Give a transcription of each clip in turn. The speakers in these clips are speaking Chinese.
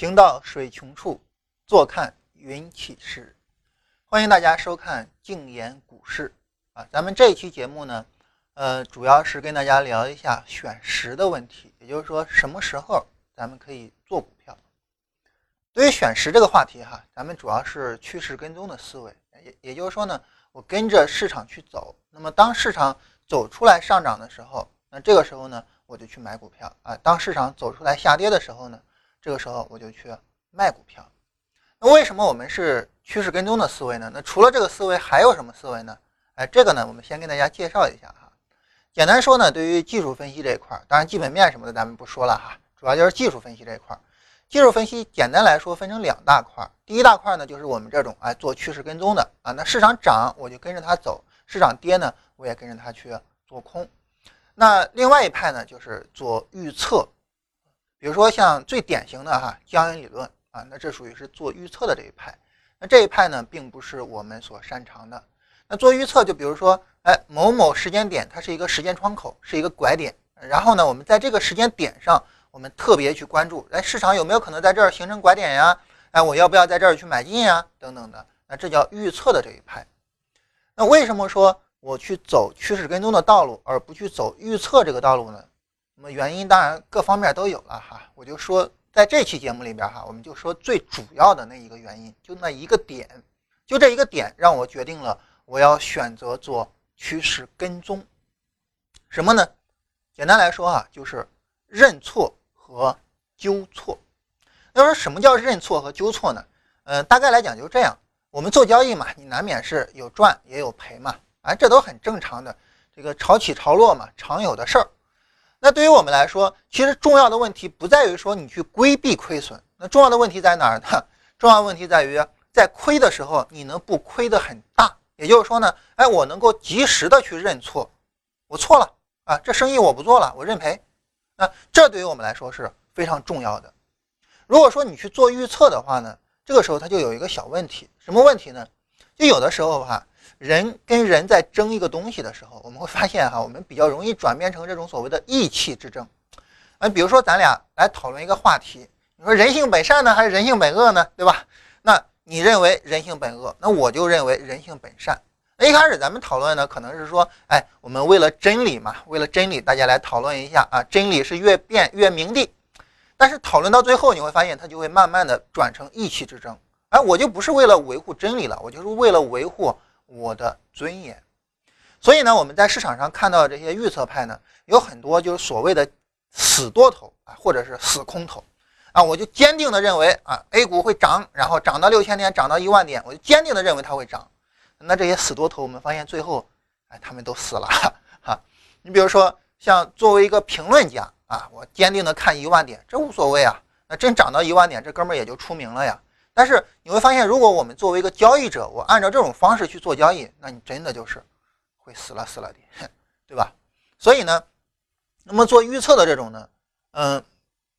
行到水穷处，坐看云起时。欢迎大家收看静言股市啊，咱们这一期节目呢，呃，主要是跟大家聊一下选时的问题，也就是说什么时候咱们可以做股票。对于选时这个话题哈，咱们主要是趋势跟踪的思维，也也就是说呢，我跟着市场去走，那么当市场走出来上涨的时候，那这个时候呢，我就去买股票啊；当市场走出来下跌的时候呢，这个时候我就去卖股票。那为什么我们是趋势跟踪的思维呢？那除了这个思维还有什么思维呢？哎，这个呢，我们先跟大家介绍一下哈。简单说呢，对于技术分析这一块，当然基本面什么的咱们不说了哈，主要就是技术分析这一块。技术分析简单来说分成两大块，第一大块呢就是我们这种哎做趋势跟踪的啊，那市场涨我就跟着它走，市场跌呢我也跟着它去做空。那另外一派呢就是做预测。比如说像最典型的哈江阴理论啊，那这属于是做预测的这一派。那这一派呢，并不是我们所擅长的。那做预测，就比如说，哎，某某时间点它是一个时间窗口，是一个拐点，然后呢，我们在这个时间点上，我们特别去关注，哎，市场有没有可能在这儿形成拐点呀？哎，我要不要在这儿去买进呀？等等的，那这叫预测的这一派。那为什么说我去走趋势跟踪的道路，而不去走预测这个道路呢？那么原因当然各方面都有了哈，我就说在这期节目里边哈，我们就说最主要的那一个原因，就那一个点，就这一个点让我决定了我要选择做趋势跟踪。什么呢？简单来说啊，就是认错和纠错。要说什么叫认错和纠错呢？嗯，大概来讲就这样，我们做交易嘛，你难免是有赚也有赔嘛，啊，这都很正常的，这个潮起潮落嘛，常有的事儿。那对于我们来说，其实重要的问题不在于说你去规避亏损，那重要的问题在哪儿呢？重要问题在于在亏的时候，你能不亏得很大？也就是说呢，哎，我能够及时的去认错，我错了啊，这生意我不做了，我认赔。那这对于我们来说是非常重要的。如果说你去做预测的话呢，这个时候它就有一个小问题，什么问题呢？就有的时候哈。人跟人在争一个东西的时候，我们会发现哈，我们比较容易转变成这种所谓的意气之争。啊，比如说咱俩来讨论一个话题，你说人性本善呢，还是人性本恶呢？对吧？那你认为人性本恶，那我就认为人性本善。那一开始咱们讨论呢，可能是说，哎，我们为了真理嘛，为了真理，大家来讨论一下啊，真理是越辩越明的。但是讨论到最后，你会发现它就会慢慢的转成意气之争。哎，我就不是为了维护真理了，我就是为了维护。我的尊严，所以呢，我们在市场上看到这些预测派呢，有很多就是所谓的死多头啊，或者是死空头啊，我就坚定的认为啊，A 股会涨，然后涨到六千点，涨到一万点，我就坚定的认为它会涨。那这些死多头，我们发现最后，哎，他们都死了 哈。你比如说，像作为一个评论家啊，我坚定的看一万点，这无所谓啊。那真涨到一万点，这哥们儿也就出名了呀。但是你会发现，如果我们作为一个交易者，我按照这种方式去做交易，那你真的就是会死了死了的，对吧？所以呢，那么做预测的这种呢，嗯，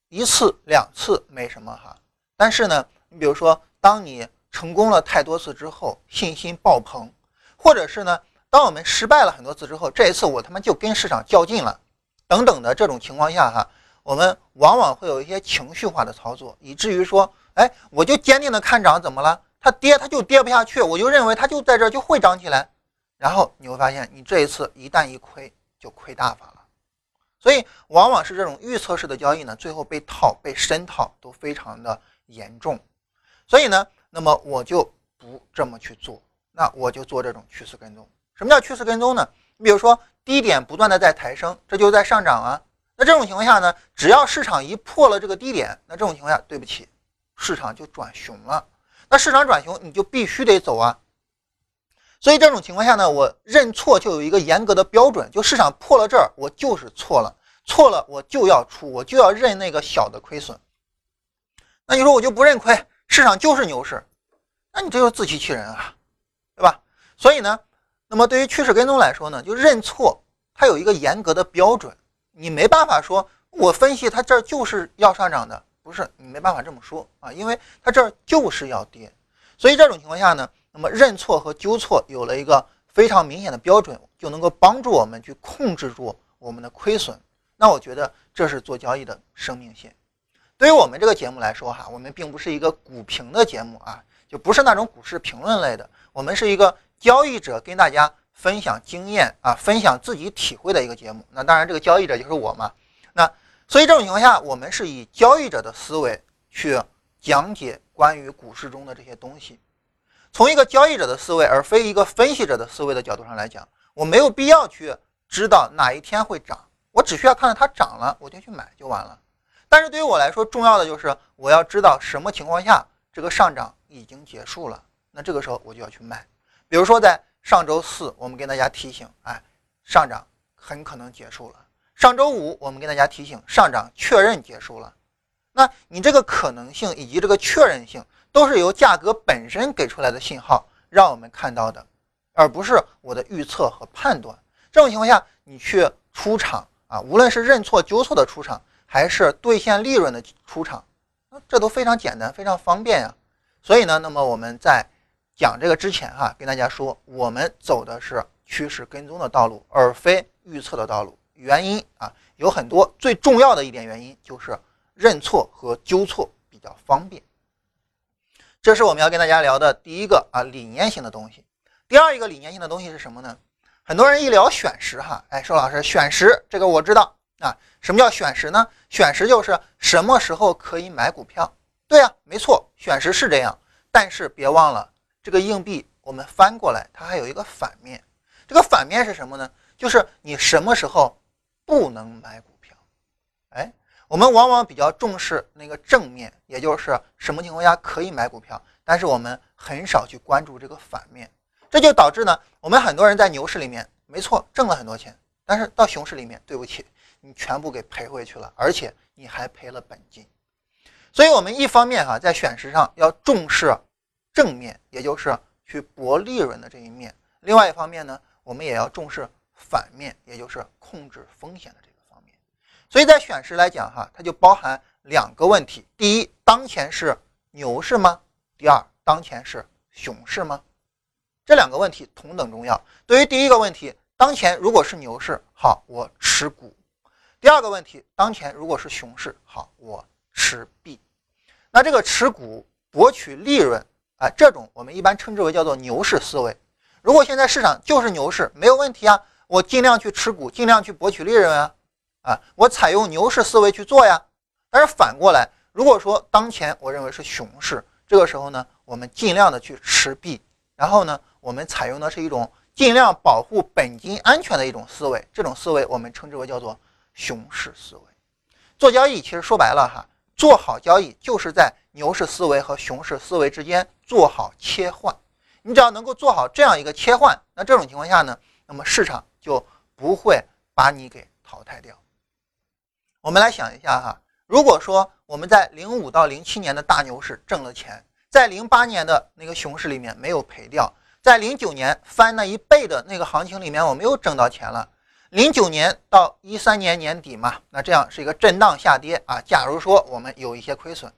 一次两次没什么哈。但是呢，你比如说，当你成功了太多次之后，信心爆棚，或者是呢，当我们失败了很多次之后，这一次我他妈就跟市场较劲了，等等的这种情况下哈，我们往往会有一些情绪化的操作，以至于说。哎，我就坚定的看涨，怎么了？它跌，它就跌不下去，我就认为它就在这儿就会涨起来。然后你会发现，你这一次一旦一亏，就亏大发了。所以，往往是这种预测式的交易呢，最后被套、被深套都非常的严重。所以呢，那么我就不这么去做，那我就做这种趋势跟踪。什么叫趋势跟踪呢？你比如说，低点不断的在抬升，这就在上涨啊。那这种情况下呢，只要市场一破了这个低点，那这种情况下，对不起。市场就转熊了，那市场转熊你就必须得走啊。所以这种情况下呢，我认错就有一个严格的标准，就市场破了这儿，我就是错了，错了我就要出，我就要认那个小的亏损。那你说我就不认亏，市场就是牛市，那你这就自欺欺人啊，对吧？所以呢，那么对于趋势跟踪来说呢，就认错它有一个严格的标准，你没办法说我分析它这儿就是要上涨的。不是你没办法这么说啊，因为它这儿就是要跌，所以这种情况下呢，那么认错和纠错有了一个非常明显的标准，就能够帮助我们去控制住我们的亏损。那我觉得这是做交易的生命线。对于我们这个节目来说哈，我们并不是一个股评的节目啊，就不是那种股市评论类的，我们是一个交易者跟大家分享经验啊，分享自己体会的一个节目。那当然，这个交易者就是我嘛。那所以这种情况下，我们是以交易者的思维去讲解关于股市中的这些东西。从一个交易者的思维，而非一个分析者的思维的角度上来讲，我没有必要去知道哪一天会涨，我只需要看到它涨了，我就去买就完了。但是对于我来说，重要的就是我要知道什么情况下这个上涨已经结束了，那这个时候我就要去卖。比如说在上周四，我们跟大家提醒，哎，上涨很可能结束了；上周五，我们跟大家提醒，上涨确认结束了。那你这个可能性以及这个确认性。都是由价格本身给出来的信号让我们看到的，而不是我的预测和判断。这种情况下，你去出场啊，无论是认错纠错的出场，还是兑现利润的出场，那这都非常简单，非常方便呀。所以呢，那么我们在讲这个之前哈，跟大家说，我们走的是趋势跟踪的道路，而非预测的道路。原因啊有很多，最重要的一点原因就是认错和纠错比较方便。这是我们要跟大家聊的第一个啊理念性的东西。第二一个理念性的东西是什么呢？很多人一聊选时哈，哎，说老师选时这个我知道啊。什么叫选时呢？选时就是什么时候可以买股票。对呀，没错，选时是这样。但是别忘了，这个硬币我们翻过来，它还有一个反面。这个反面是什么呢？就是你什么时候不能买股票？哎。我们往往比较重视那个正面，也就是什么情况下可以买股票，但是我们很少去关注这个反面，这就导致呢，我们很多人在牛市里面，没错，挣了很多钱，但是到熊市里面，对不起，你全部给赔回去了，而且你还赔了本金。所以，我们一方面哈，在选时上要重视正面，也就是去博利润的这一面；另外一方面呢，我们也要重视反面，也就是控制风险的这个方面。所以在选时来讲，哈，它就包含两个问题：第一，当前是牛市吗？第二，当前是熊市吗？这两个问题同等重要。对于第一个问题，当前如果是牛市，好，我持股；第二个问题，当前如果是熊市，好，我持币。那这个持股博取利润啊，这种我们一般称之为叫做牛市思维。如果现在市场就是牛市，没有问题啊，我尽量去持股，尽量去博取利润啊。啊，我采用牛市思维去做呀，但是反过来，如果说当前我认为是熊市，这个时候呢，我们尽量的去持币，然后呢，我们采用的是一种尽量保护本金安全的一种思维，这种思维我们称之为叫做熊市思维。做交易其实说白了哈，做好交易就是在牛市思维和熊市思维之间做好切换，你只要能够做好这样一个切换，那这种情况下呢，那么市场就不会把你给淘汰掉。我们来想一下哈，如果说我们在零五到零七年的大牛市挣了钱，在零八年的那个熊市里面没有赔掉，在零九年翻那一倍的那个行情里面，我们又挣到钱了。零九年到一三年年底嘛，那这样是一个震荡下跌啊。假如说我们有一些亏损，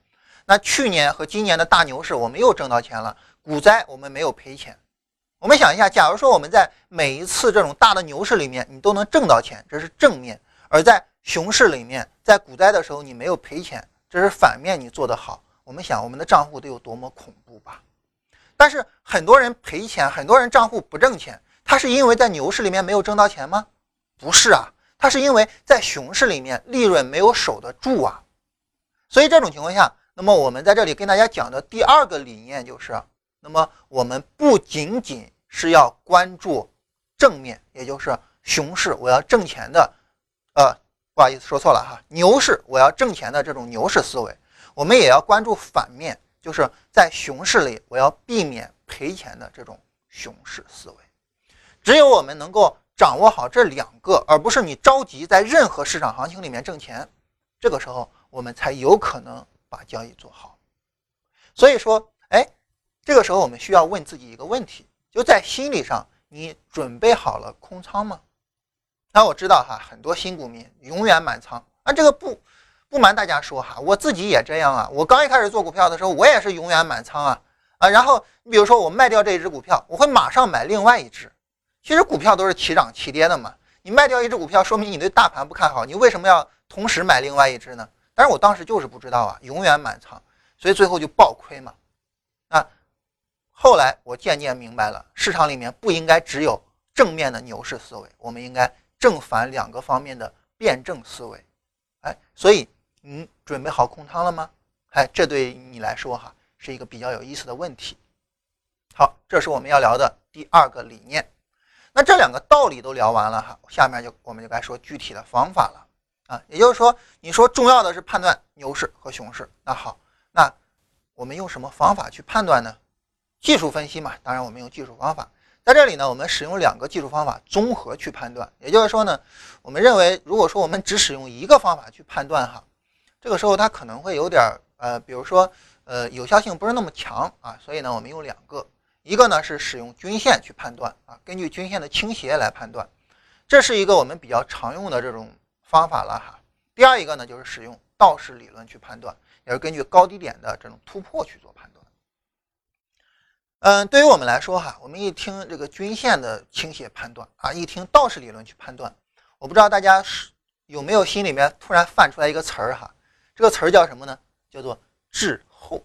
那去年和今年的大牛市我们又挣到钱了，股灾我们没有赔钱。我们想一下，假如说我们在每一次这种大的牛市里面，你都能挣到钱，这是正面；而在熊市里面，在股灾的时候你没有赔钱，这是反面，你做得好。我们想，我们的账户得有多么恐怖吧？但是很多人赔钱，很多人账户不挣钱，他是因为在牛市里面没有挣到钱吗？不是啊，他是因为在熊市里面利润没有守得住啊。所以这种情况下，那么我们在这里跟大家讲的第二个理念就是，那么我们不仅仅是要关注正面，也就是熊市我要挣钱的，呃。不好意思，说错了哈。牛市我要挣钱的这种牛市思维，我们也要关注反面，就是在熊市里我要避免赔钱的这种熊市思维。只有我们能够掌握好这两个，而不是你着急在任何市场行情里面挣钱，这个时候我们才有可能把交易做好。所以说，哎，这个时候我们需要问自己一个问题：就在心理上，你准备好了空仓吗？那我知道哈，很多新股民永远满仓啊，这个不不瞒大家说哈，我自己也这样啊。我刚一开始做股票的时候，我也是永远满仓啊啊。然后你比如说我卖掉这一只股票，我会马上买另外一只。其实股票都是齐涨齐跌的嘛，你卖掉一只股票，说明你对大盘不看好，你为什么要同时买另外一只呢？但是我当时就是不知道啊，永远满仓，所以最后就爆亏嘛。啊后来我渐渐明白了，市场里面不应该只有正面的牛市思维，我们应该正反两个方面的辩证思维。哎，所以你准备好空仓了吗？哎，这对你来说哈是一个比较有意思的问题。好，这是我们要聊的第二个理念。那这两个道理都聊完了哈，下面就我们就该说具体的方法了啊。也就是说，你说重要的是判断牛市和熊市，那好，那我们用什么方法去判断呢？技术分析嘛，当然我们用技术方法。在这里呢，我们使用两个技术方法综合去判断。也就是说呢，我们认为如果说我们只使用一个方法去判断哈，这个时候它可能会有点呃，比如说呃有效性不是那么强啊，所以呢，我们用两个。一个呢是使用均线去判断啊，根据均线的倾斜来判断，这是一个我们比较常用的这种方法了哈。第二一个呢就是使用道氏理论去判断，也是根据高低点的这种突破去做判断。嗯，对于我们来说哈，我们一听这个均线的倾斜判断啊，一听道氏理论去判断，我不知道大家是有没有心里面突然泛出来一个词儿哈，这个词儿叫什么呢？叫做滞后。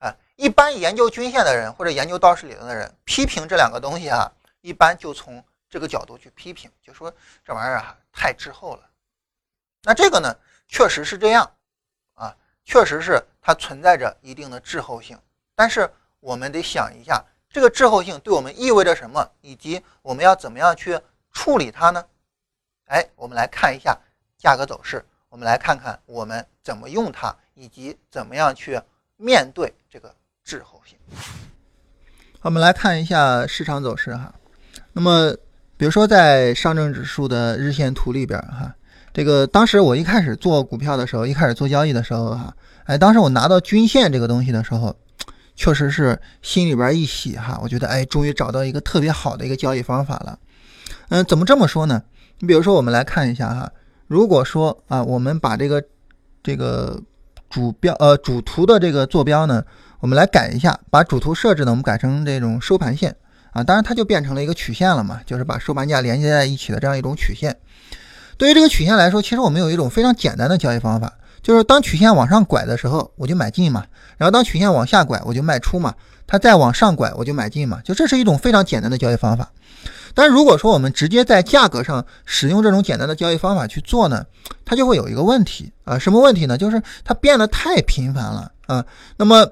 啊一般研究均线的人或者研究道氏理论的人批评这两个东西啊，一般就从这个角度去批评，就说这玩意儿啊太滞后了。那这个呢，确实是这样啊，确实是它存在着一定的滞后性。但是我们得想一下，这个滞后性对我们意味着什么，以及我们要怎么样去处理它呢？哎，我们来看一下价格走势，我们来看看我们怎么用它，以及怎么样去面对这个。滞后性。我们来看一下市场走势哈。那么，比如说在上证指数的日线图里边哈，这个当时我一开始做股票的时候，一开始做交易的时候哈，哎，当时我拿到均线这个东西的时候，确实是心里边一喜哈，我觉得哎，终于找到一个特别好的一个交易方法了。嗯，怎么这么说呢？你比如说，我们来看一下哈，如果说啊，我们把这个这个主标呃主图的这个坐标呢。我们来改一下，把主图设置呢，我们改成这种收盘线啊，当然它就变成了一个曲线了嘛，就是把收盘价连接在一起的这样一种曲线。对于这个曲线来说，其实我们有一种非常简单的交易方法，就是当曲线往上拐的时候，我就买进嘛；然后当曲线往下拐，我就卖出嘛；它再往上拐，我就买进嘛。就这是一种非常简单的交易方法。但如果说我们直接在价格上使用这种简单的交易方法去做呢，它就会有一个问题啊，什么问题呢？就是它变得太频繁了啊。那么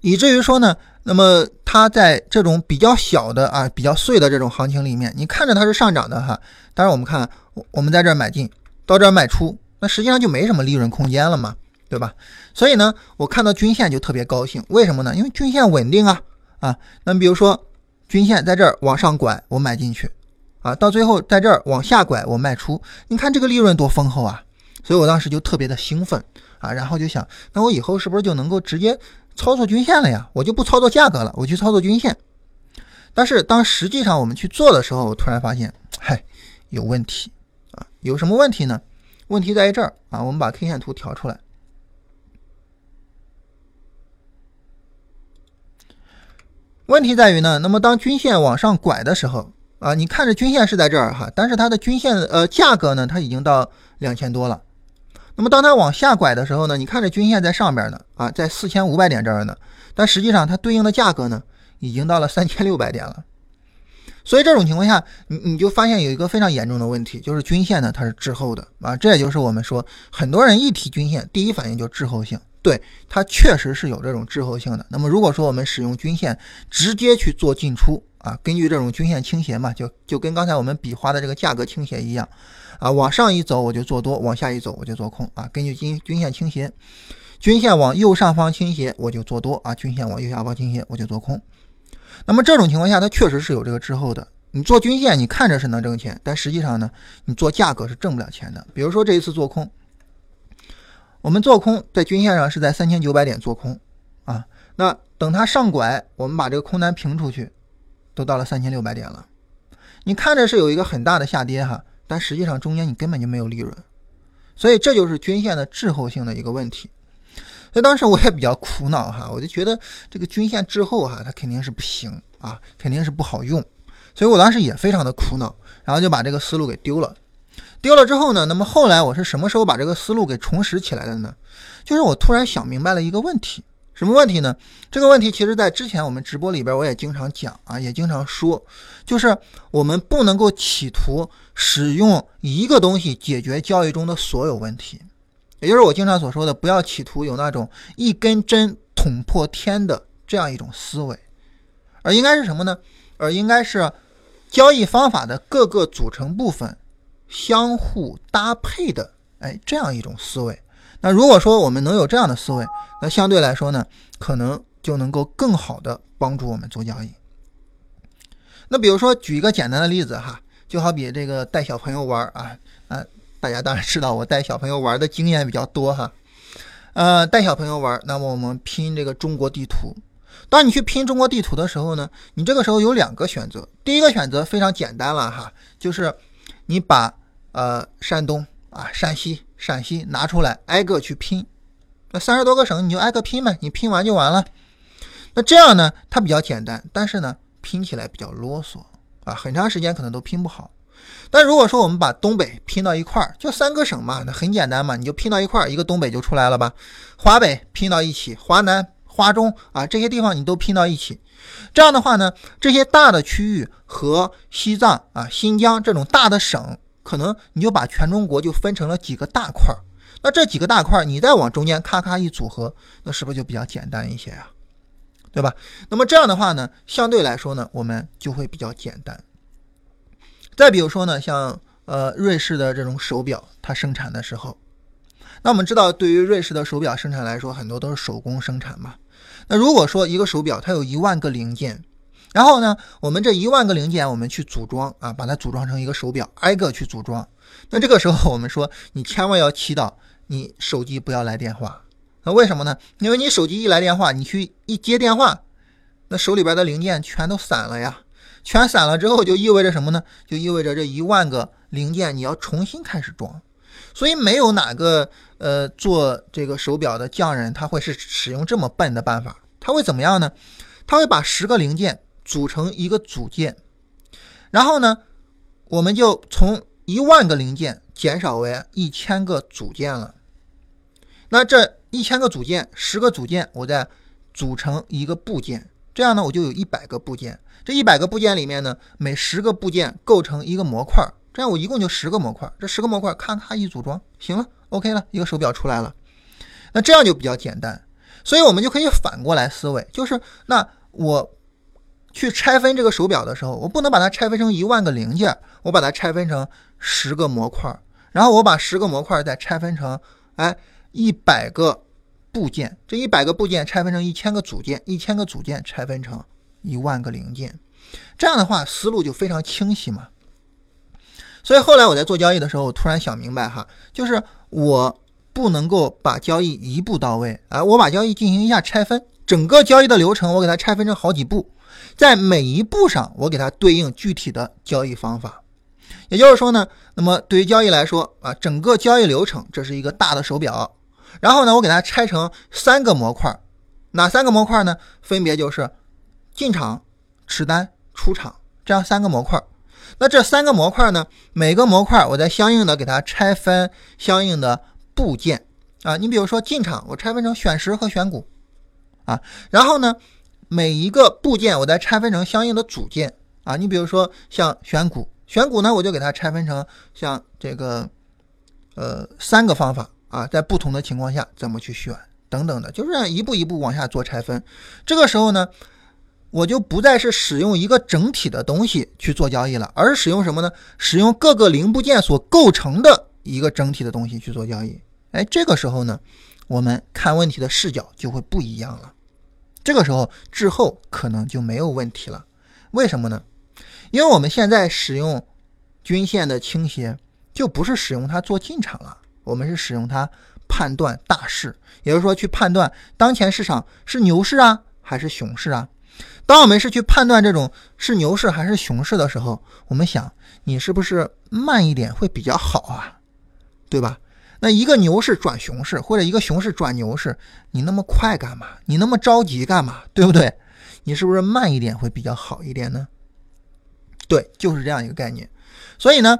以至于说呢，那么它在这种比较小的啊、比较碎的这种行情里面，你看着它是上涨的哈，当然我们看我们在这儿买进，到这儿卖出，那实际上就没什么利润空间了嘛，对吧？所以呢，我看到均线就特别高兴，为什么呢？因为均线稳定啊啊。那比如说均线在这儿往上拐，我买进去啊，到最后在这儿往下拐，我卖出，你看这个利润多丰厚啊！所以我当时就特别的兴奋啊，然后就想，那我以后是不是就能够直接。操作均线了呀，我就不操作价格了，我去操作均线。但是当实际上我们去做的时候，我突然发现，嗨，有问题啊！有什么问题呢？问题在于这儿啊，我们把 K 线图调出来。问题在于呢，那么当均线往上拐的时候啊，你看着均线是在这儿哈，但是它的均线呃价格呢，它已经到两千多了。那么当它往下拐的时候呢，你看这均线在上边呢，啊，在四千五百点这儿呢，但实际上它对应的价格呢，已经到了三千六百点了。所以这种情况下，你你就发现有一个非常严重的问题，就是均线呢它是滞后的啊，这也就是我们说很多人一提均线，第一反应就滞后性，对，它确实是有这种滞后性的。那么如果说我们使用均线直接去做进出啊，根据这种均线倾斜嘛，就就跟刚才我们比划的这个价格倾斜一样。啊，往上一走我就做多，往下一走我就做空啊。根据均均线倾斜，均线往右上方倾斜我就做多啊，均线往右下方倾斜我就做空。那么这种情况下，它确实是有这个滞后的。你做均线，你看着是能挣钱，但实际上呢，你做价格是挣不了钱的。比如说这一次做空，我们做空在均线上是在三千九百点做空啊，那等它上拐，我们把这个空单平出去，都到了三千六百点了。你看着是有一个很大的下跌哈。但实际上中间你根本就没有利润，所以这就是均线的滞后性的一个问题。所以当时我也比较苦恼哈，我就觉得这个均线滞后哈，它肯定是不行啊，肯定是不好用。所以我当时也非常的苦恼，然后就把这个思路给丢了。丢了之后呢，那么后来我是什么时候把这个思路给重拾起来的呢？就是我突然想明白了一个问题，什么问题呢？这个问题其实在之前我们直播里边我也经常讲啊，也经常说，就是我们不能够企图使用一个东西解决交易中的所有问题，也就是我经常所说的，不要企图有那种一根针捅破天的这样一种思维，而应该是什么呢？而应该是交易方法的各个组成部分。相互搭配的，哎，这样一种思维。那如果说我们能有这样的思维，那相对来说呢，可能就能够更好的帮助我们做交易。那比如说举一个简单的例子哈，就好比这个带小朋友玩啊啊，大家当然知道我带小朋友玩的经验比较多哈。呃，带小朋友玩，那么我们拼这个中国地图。当你去拼中国地图的时候呢，你这个时候有两个选择。第一个选择非常简单了哈，就是你把呃，山东啊，山西，陕西拿出来挨个去拼，那三十多个省你就挨个拼呗，你拼完就完了。那这样呢，它比较简单，但是呢，拼起来比较啰嗦啊，很长时间可能都拼不好。但如果说我们把东北拼到一块儿，就三个省嘛，那很简单嘛，你就拼到一块儿，一个东北就出来了吧。华北拼到一起，华南、华中啊这些地方你都拼到一起，这样的话呢，这些大的区域和西藏啊、新疆这种大的省。可能你就把全中国就分成了几个大块儿，那这几个大块儿你再往中间咔咔一组合，那是不是就比较简单一些呀？对吧？那么这样的话呢，相对来说呢，我们就会比较简单。再比如说呢，像呃瑞士的这种手表，它生产的时候，那我们知道，对于瑞士的手表生产来说，很多都是手工生产嘛。那如果说一个手表它有一万个零件，然后呢，我们这一万个零件，我们去组装啊，把它组装成一个手表，挨个去组装。那这个时候，我们说，你千万要祈祷你手机不要来电话。那为什么呢？因为你手机一来电话，你去一接电话，那手里边的零件全都散了呀。全散了之后，就意味着什么呢？就意味着这一万个零件你要重新开始装。所以没有哪个呃做这个手表的匠人他会是使用这么笨的办法。他会怎么样呢？他会把十个零件。组成一个组件，然后呢，我们就从一万个零件减少为一千个组件了。那这一千个组件，十个组件，我再组成一个部件，这样呢，我就有一百个部件。这一百个部件里面呢，每十个部件构成一个模块，这样我一共就十个模块。这十个模块咔咔一组装，行了，OK 了，一个手表出来了。那这样就比较简单，所以我们就可以反过来思维，就是那我。去拆分这个手表的时候，我不能把它拆分成一万个零件，我把它拆分成十个模块，然后我把十个模块再拆分成，哎，一百个部件，这一百个部件拆分成一千个组件，一千个组件拆分成一万个零件，这样的话思路就非常清晰嘛。所以后来我在做交易的时候，我突然想明白哈，就是我不能够把交易一步到位，啊，我把交易进行一下拆分，整个交易的流程我给它拆分成好几步。在每一步上，我给它对应具体的交易方法。也就是说呢，那么对于交易来说啊，整个交易流程这是一个大的手表，然后呢，我给它拆成三个模块，哪三个模块呢？分别就是进场、持单、出场这样三个模块。那这三个模块呢，每个模块我再相应的给它拆分相应的部件啊。你比如说进场，我拆分成选时和选股啊，然后呢？每一个部件，我再拆分成相应的组件啊。你比如说像选股，选股呢，我就给它拆分成像这个呃三个方法啊，在不同的情况下怎么去选等等的，就是这样一步一步往下做拆分。这个时候呢，我就不再是使用一个整体的东西去做交易了，而是使用什么呢？使用各个零部件所构成的一个整体的东西去做交易。哎，这个时候呢，我们看问题的视角就会不一样了。这个时候滞后可能就没有问题了，为什么呢？因为我们现在使用均线的倾斜，就不是使用它做进场了，我们是使用它判断大势，也就是说去判断当前市场是牛市啊还是熊市啊。当我们是去判断这种是牛市还是熊市的时候，我们想你是不是慢一点会比较好啊，对吧？那一个牛市转熊市，或者一个熊市转牛市，你那么快干嘛？你那么着急干嘛？对不对？你是不是慢一点会比较好一点呢？对，就是这样一个概念。所以呢，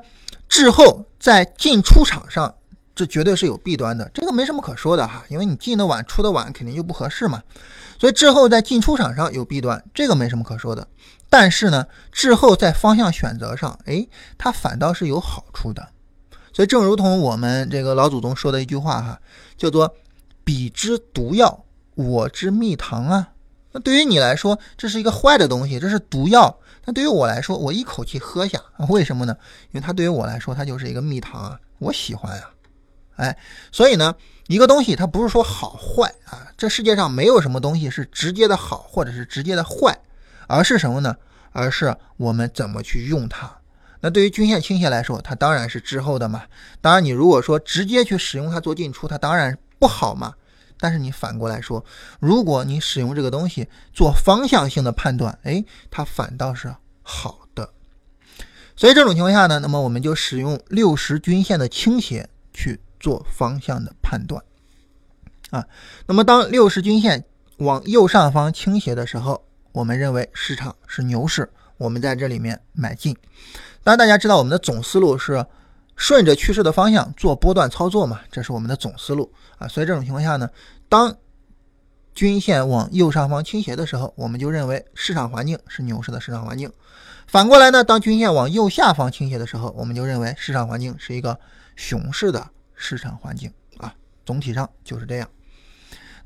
滞后在进出场上，这绝对是有弊端的，这个没什么可说的哈，因为你进的晚出的晚肯定就不合适嘛，所以滞后在进出场上有弊端，这个没什么可说的。但是呢，滞后在方向选择上，哎，它反倒是有好处的。所以正如同我们这个老祖宗说的一句话哈，叫做“彼之毒药，我之蜜糖”啊。那对于你来说，这是一个坏的东西，这是毒药。那对于我来说，我一口气喝下，为什么呢？因为它对于我来说，它就是一个蜜糖啊，我喜欢呀。哎，所以呢，一个东西它不是说好坏啊，这世界上没有什么东西是直接的好或者是直接的坏，而是什么呢？而是我们怎么去用它。那对于均线倾斜来说，它当然是滞后的嘛。当然，你如果说直接去使用它做进出，它当然不好嘛。但是你反过来说，如果你使用这个东西做方向性的判断，哎，它反倒是好的。所以这种情况下呢，那么我们就使用六十均线的倾斜去做方向的判断啊。那么当六十均线往右上方倾斜的时候，我们认为市场是牛市，我们在这里面买进。当然，大家知道我们的总思路是。顺着趋势的方向做波段操作嘛，这是我们的总思路啊。所以这种情况下呢，当均线往右上方倾斜的时候，我们就认为市场环境是牛市的市场环境。反过来呢，当均线往右下方倾斜的时候，我们就认为市场环境是一个熊市的市场环境啊。总体上就是这样。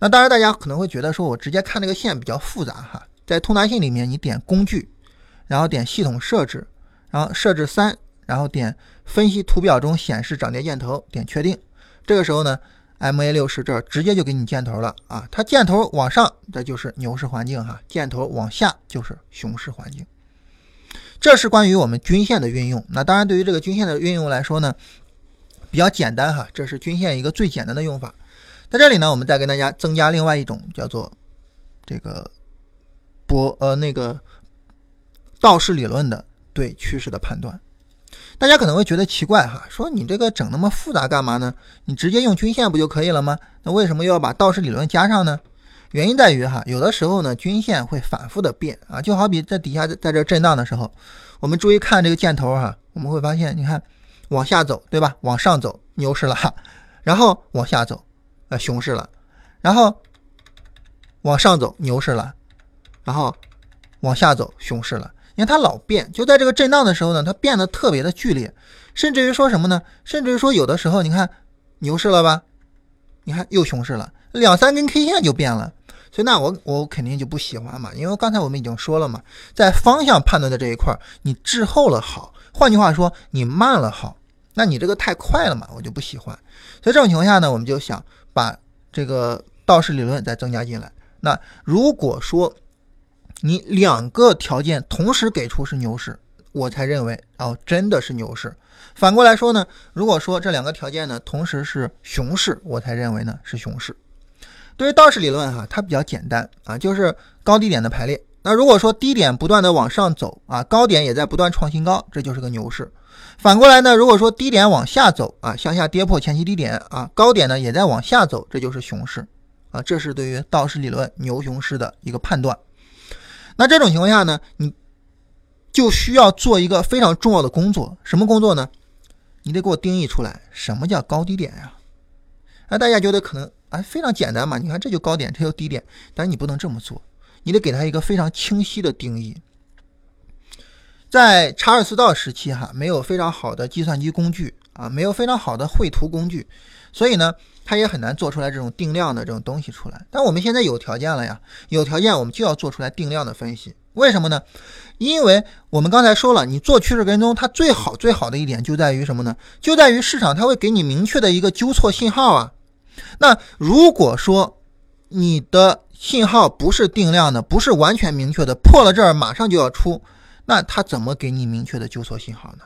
那当然，大家可能会觉得说我直接看这个线比较复杂哈，在通达信里面，你点工具，然后点系统设置，然后设置三。然后点分析图表中显示涨跌箭头，点确定。这个时候呢，MA 六十这直接就给你箭头了啊！它箭头往上，这就是牛市环境哈；箭头往下就是熊市环境。这是关于我们均线的运用。那当然，对于这个均线的运用来说呢，比较简单哈。这是均线一个最简单的用法。在这里呢，我们再跟大家增加另外一种叫做这个波呃那个道氏理论的对趋势的判断。大家可能会觉得奇怪哈，说你这个整那么复杂干嘛呢？你直接用均线不就可以了吗？那为什么又要把道氏理论加上呢？原因在于哈，有的时候呢，均线会反复的变啊，就好比在底下在这震荡的时候，我们注意看这个箭头哈，我们会发现，你看往下走对吧？往上走牛市了，然后往下走呃熊市了，然后往上走牛市了，然后往下走熊市了。因为它老变，就在这个震荡的时候呢，它变得特别的剧烈，甚至于说什么呢？甚至于说有的时候，你看牛市了吧？你看又熊市了，两三根 K 线就变了。所以那我我肯定就不喜欢嘛，因为刚才我们已经说了嘛，在方向判断的这一块，你滞后了好，换句话说你慢了好，那你这个太快了嘛，我就不喜欢。所以这种情况下呢，我们就想把这个道氏理论再增加进来。那如果说，你两个条件同时给出是牛市，我才认为哦，真的是牛市。反过来说呢，如果说这两个条件呢同时是熊市，我才认为呢是熊市。对于道氏理论哈，它比较简单啊，就是高低点的排列。那如果说低点不断的往上走啊，高点也在不断创新高，这就是个牛市。反过来呢，如果说低点往下走啊，向下跌破前期低点啊，高点呢也在往下走，这就是熊市啊。这是对于道氏理论牛熊市的一个判断。那这种情况下呢，你就需要做一个非常重要的工作，什么工作呢？你得给我定义出来什么叫高低点呀？啊，大家觉得可能啊非常简单嘛？你看这就高点，这就低点，但是你不能这么做，你得给它一个非常清晰的定义。在查尔斯道时期哈，没有非常好的计算机工具啊，没有非常好的绘图工具，所以呢。它也很难做出来这种定量的这种东西出来，但我们现在有条件了呀，有条件我们就要做出来定量的分析。为什么呢？因为我们刚才说了，你做趋势跟踪，它最好最好的一点就在于什么呢？就在于市场它会给你明确的一个纠错信号啊。那如果说你的信号不是定量的，不是完全明确的，破了这儿马上就要出，那它怎么给你明确的纠错信号呢？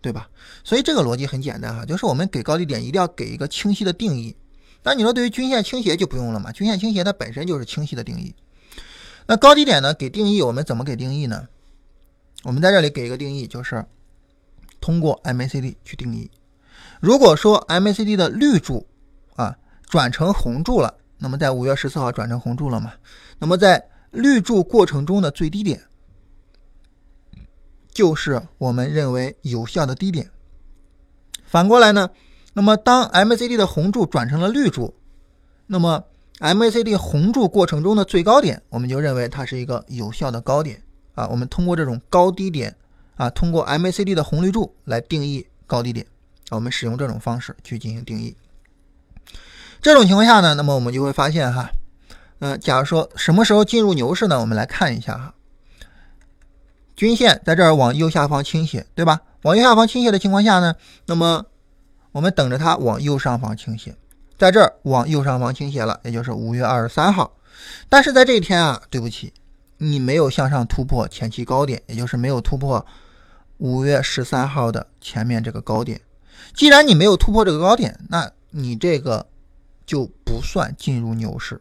对吧？所以这个逻辑很简单哈，就是我们给高低点一定要给一个清晰的定义。那你说对于均线倾斜就不用了嘛？均线倾斜它本身就是清晰的定义。那高低点呢？给定义我们怎么给定义呢？我们在这里给一个定义，就是通过 MACD 去定义。如果说 MACD 的绿柱啊转成红柱了，那么在五月十四号转成红柱了嘛？那么在绿柱过程中的最低点。就是我们认为有效的低点，反过来呢，那么当 MACD 的红柱转成了绿柱，那么 MACD 红柱过程中的最高点，我们就认为它是一个有效的高点啊。我们通过这种高低点啊，通过 MACD 的红绿柱来定义高低点，我们使用这种方式去进行定义。这种情况下呢，那么我们就会发现哈，嗯，假如说什么时候进入牛市呢？我们来看一下哈，均线在这儿往右下方倾斜，对吧？往右下方倾斜的情况下呢，那么我们等着它往右上方倾斜，在这儿往右上方倾斜了，也就是五月二十三号。但是在这一天啊，对不起，你没有向上突破前期高点，也就是没有突破五月十三号的前面这个高点。既然你没有突破这个高点，那你这个。就不算进入牛市，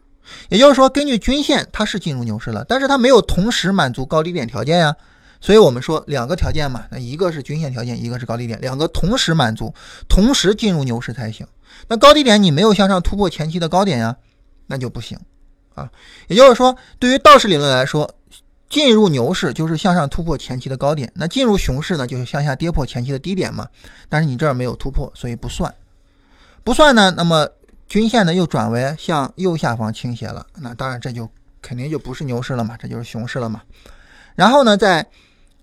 也就是说，根据均线，它是进入牛市了，但是它没有同时满足高低点条件呀。所以我们说两个条件嘛，那一个是均线条件，一个是高低点，两个同时满足，同时进入牛市才行。那高低点你没有向上突破前期的高点呀，那就不行啊。也就是说，对于道氏理论来说，进入牛市就是向上突破前期的高点，那进入熊市呢，就是向下跌破前期的低点嘛。但是你这儿没有突破，所以不算，不算呢。那么。均线呢又转为向右下方倾斜了，那当然这就肯定就不是牛市了嘛，这就是熊市了嘛。然后呢，在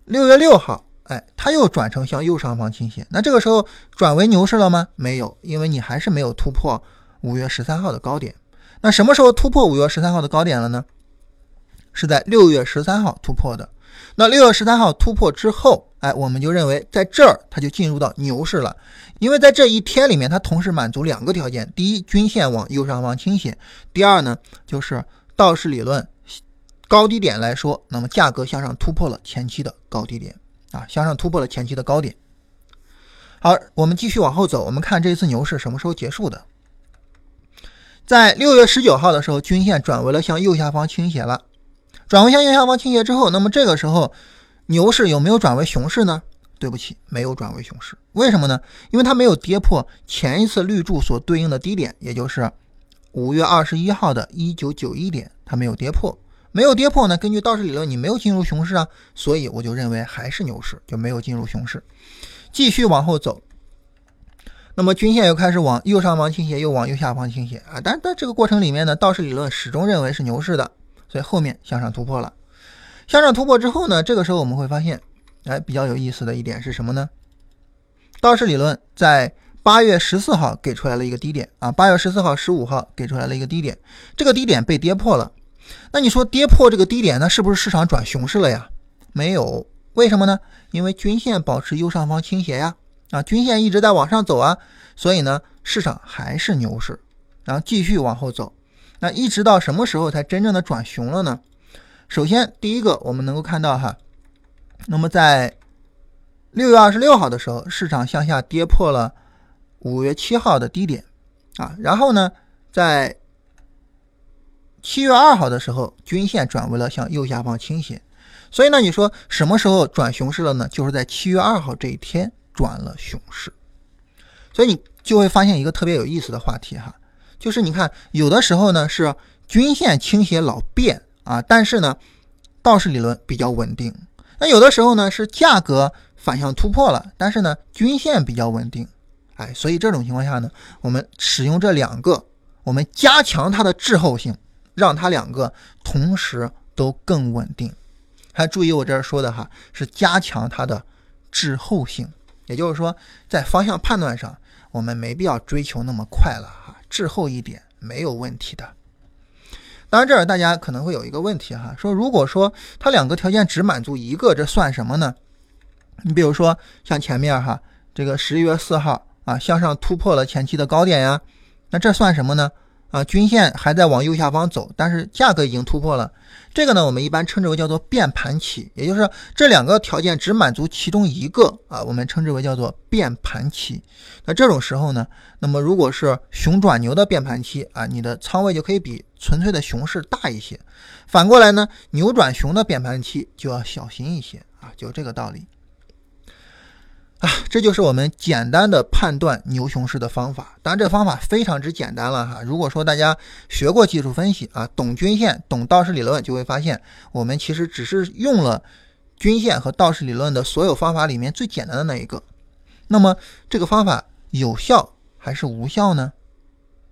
六月六号，哎，它又转成向右上方倾斜，那这个时候转为牛市了吗？没有，因为你还是没有突破五月十三号的高点。那什么时候突破五月十三号的高点了呢？是在六月十三号突破的。那六月十三号突破之后，哎，我们就认为在这儿它就进入到牛市了，因为在这一天里面，它同时满足两个条件：第一，均线往右上方倾斜；第二呢，就是道氏理论高低点来说，那么价格向上突破了前期的高低点啊，向上突破了前期的高点。好，我们继续往后走，我们看这次牛市什么时候结束的？在六月十九号的时候，均线转为了向右下方倾斜了。转为向右下方倾斜之后，那么这个时候牛市有没有转为熊市呢？对不起，没有转为熊市。为什么呢？因为它没有跌破前一次绿柱所对应的低点，也就是五月二十一号的一九九一点，它没有跌破。没有跌破呢？根据道氏理论，你没有进入熊市啊，所以我就认为还是牛市，就没有进入熊市。继续往后走，那么均线又开始往右上方倾斜，又往右下方倾斜啊。但在这个过程里面呢，道氏理论始终认为是牛市的。所以后面向上突破了，向上突破之后呢，这个时候我们会发现，哎，比较有意思的一点是什么呢？道氏理论在八月十四号给出来了一个低点啊，八月十四号、十五号给出来了一个低点，这个低点被跌破了。那你说跌破这个低点，那是不是市场转熊市了呀？没有，为什么呢？因为均线保持右上方倾斜呀，啊，均线一直在往上走啊，所以呢，市场还是牛市，然后继续往后走。那一直到什么时候才真正的转熊了呢？首先，第一个我们能够看到哈，那么在六月二十六号的时候，市场向下跌破了五月七号的低点啊，然后呢，在七月二号的时候，均线转为了向右下方倾斜，所以呢，你说什么时候转熊市了呢？就是在七月二号这一天转了熊市，所以你就会发现一个特别有意思的话题哈。就是你看，有的时候呢是均线倾斜老变啊，但是呢，道氏理论比较稳定。那有的时候呢是价格反向突破了，但是呢均线比较稳定。哎，所以这种情况下呢，我们使用这两个，我们加强它的滞后性，让它两个同时都更稳定。还注意我这儿说的哈，是加强它的滞后性，也就是说在方向判断上，我们没必要追求那么快了哈。滞后一点没有问题的。当然，这儿大家可能会有一个问题哈，说如果说它两个条件只满足一个，这算什么呢？你比如说像前面哈，这个十一月四号啊，向上突破了前期的高点呀，那这算什么呢？啊，均线还在往右下方走，但是价格已经突破了。这个呢，我们一般称之为叫做变盘期，也就是这两个条件只满足其中一个啊，我们称之为叫做变盘期。那这种时候呢，那么如果是熊转牛的变盘期啊，你的仓位就可以比纯粹的熊市大一些。反过来呢，牛转熊的变盘期就要小心一些啊，就这个道理。啊，这就是我们简单的判断牛熊市的方法。当然，这方法非常之简单了哈。如果说大家学过技术分析啊，懂均线、懂道氏理论，就会发现我们其实只是用了均线和道氏理论的所有方法里面最简单的那一个。那么这个方法有效还是无效呢？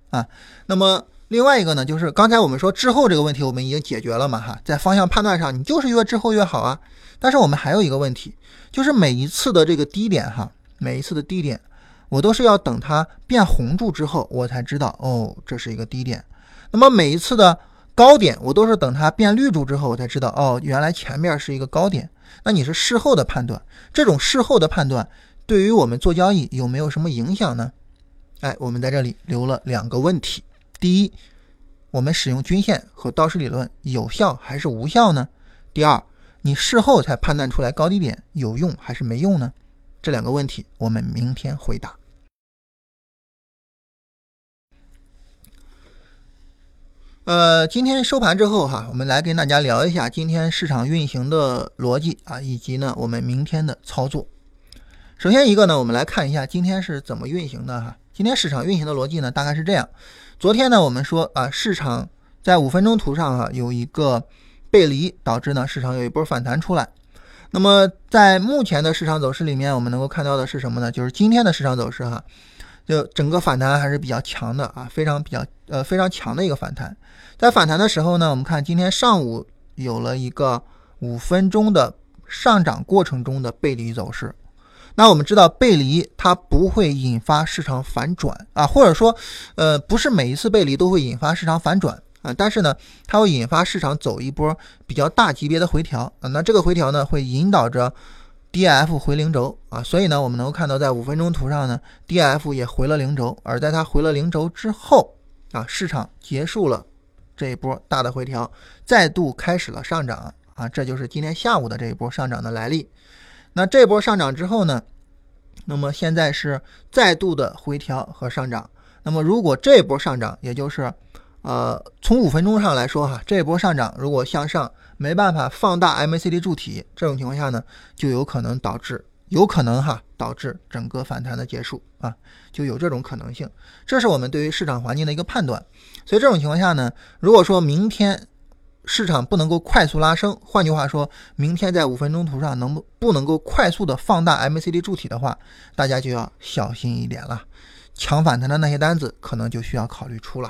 啊，那么另外一个呢，就是刚才我们说滞后这个问题，我们已经解决了嘛哈，在方向判断上，你就是越滞后越好啊。但是我们还有一个问题，就是每一次的这个低点哈，每一次的低点，我都是要等它变红柱之后，我才知道哦，这是一个低点。那么每一次的高点，我都是等它变绿柱之后，我才知道哦，原来前面是一个高点。那你是事后的判断，这种事后的判断对于我们做交易有没有什么影响呢？哎，我们在这里留了两个问题：第一，我们使用均线和道氏理论有效还是无效呢？第二。你事后才判断出来高低点有用还是没用呢？这两个问题我们明天回答。呃，今天收盘之后哈，我们来跟大家聊一下今天市场运行的逻辑啊，以及呢我们明天的操作。首先一个呢，我们来看一下今天是怎么运行的哈。今天市场运行的逻辑呢，大概是这样。昨天呢，我们说啊，市场在五分钟图上啊有一个。背离导致呢市场有一波反弹出来，那么在目前的市场走势里面，我们能够看到的是什么呢？就是今天的市场走势哈，就整个反弹还是比较强的啊，非常比较呃非常强的一个反弹。在反弹的时候呢，我们看今天上午有了一个五分钟的上涨过程中的背离走势。那我们知道背离它不会引发市场反转啊，或者说呃不是每一次背离都会引发市场反转。啊，但是呢，它会引发市场走一波比较大级别的回调。啊，那这个回调呢，会引导着 D F 回零轴啊，所以呢，我们能够看到在五分钟图上呢，D F 也回了零轴，而在它回了零轴之后啊，市场结束了这一波大的回调，再度开始了上涨啊，这就是今天下午的这一波上涨的来历。那这波上涨之后呢，那么现在是再度的回调和上涨，那么如果这波上涨，也就是呃，从五分钟上来说哈，这一波上涨如果向上没办法放大 MACD 柱体，这种情况下呢，就有可能导致，有可能哈导致整个反弹的结束啊，就有这种可能性。这是我们对于市场环境的一个判断。所以这种情况下呢，如果说明天市场不能够快速拉升，换句话说，明天在五分钟图上能不不能够快速的放大 MACD 柱体的话，大家就要小心一点了，抢反弹的那些单子可能就需要考虑出了。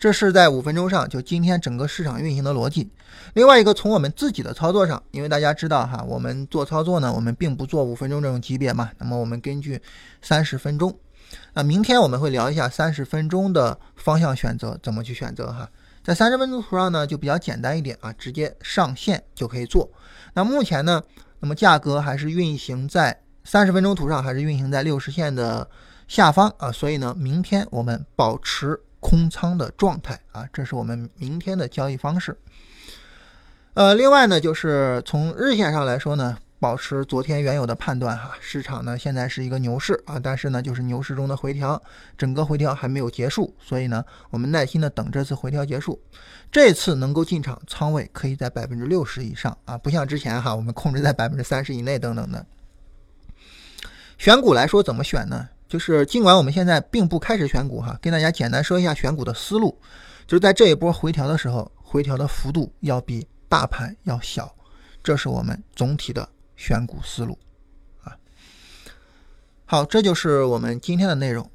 这是在五分钟上，就今天整个市场运行的逻辑。另外一个，从我们自己的操作上，因为大家知道哈，我们做操作呢，我们并不做五分钟这种级别嘛。那么我们根据三十分钟，那明天我们会聊一下三十分钟的方向选择怎么去选择哈。在三十分钟图上呢，就比较简单一点啊，直接上线就可以做。那目前呢，那么价格还是运行在三十分钟图上，还是运行在六十线的下方啊。所以呢，明天我们保持。空仓的状态啊，这是我们明天的交易方式。呃，另外呢，就是从日线上来说呢，保持昨天原有的判断哈，市场呢现在是一个牛市啊，但是呢就是牛市中的回调，整个回调还没有结束，所以呢我们耐心的等这次回调结束，这次能够进场仓位可以在百分之六十以上啊，不像之前哈，我们控制在百分之三十以内等等的。选股来说怎么选呢？就是尽管我们现在并不开始选股哈，跟大家简单说一下选股的思路，就是在这一波回调的时候，回调的幅度要比大盘要小，这是我们总体的选股思路啊。好，这就是我们今天的内容。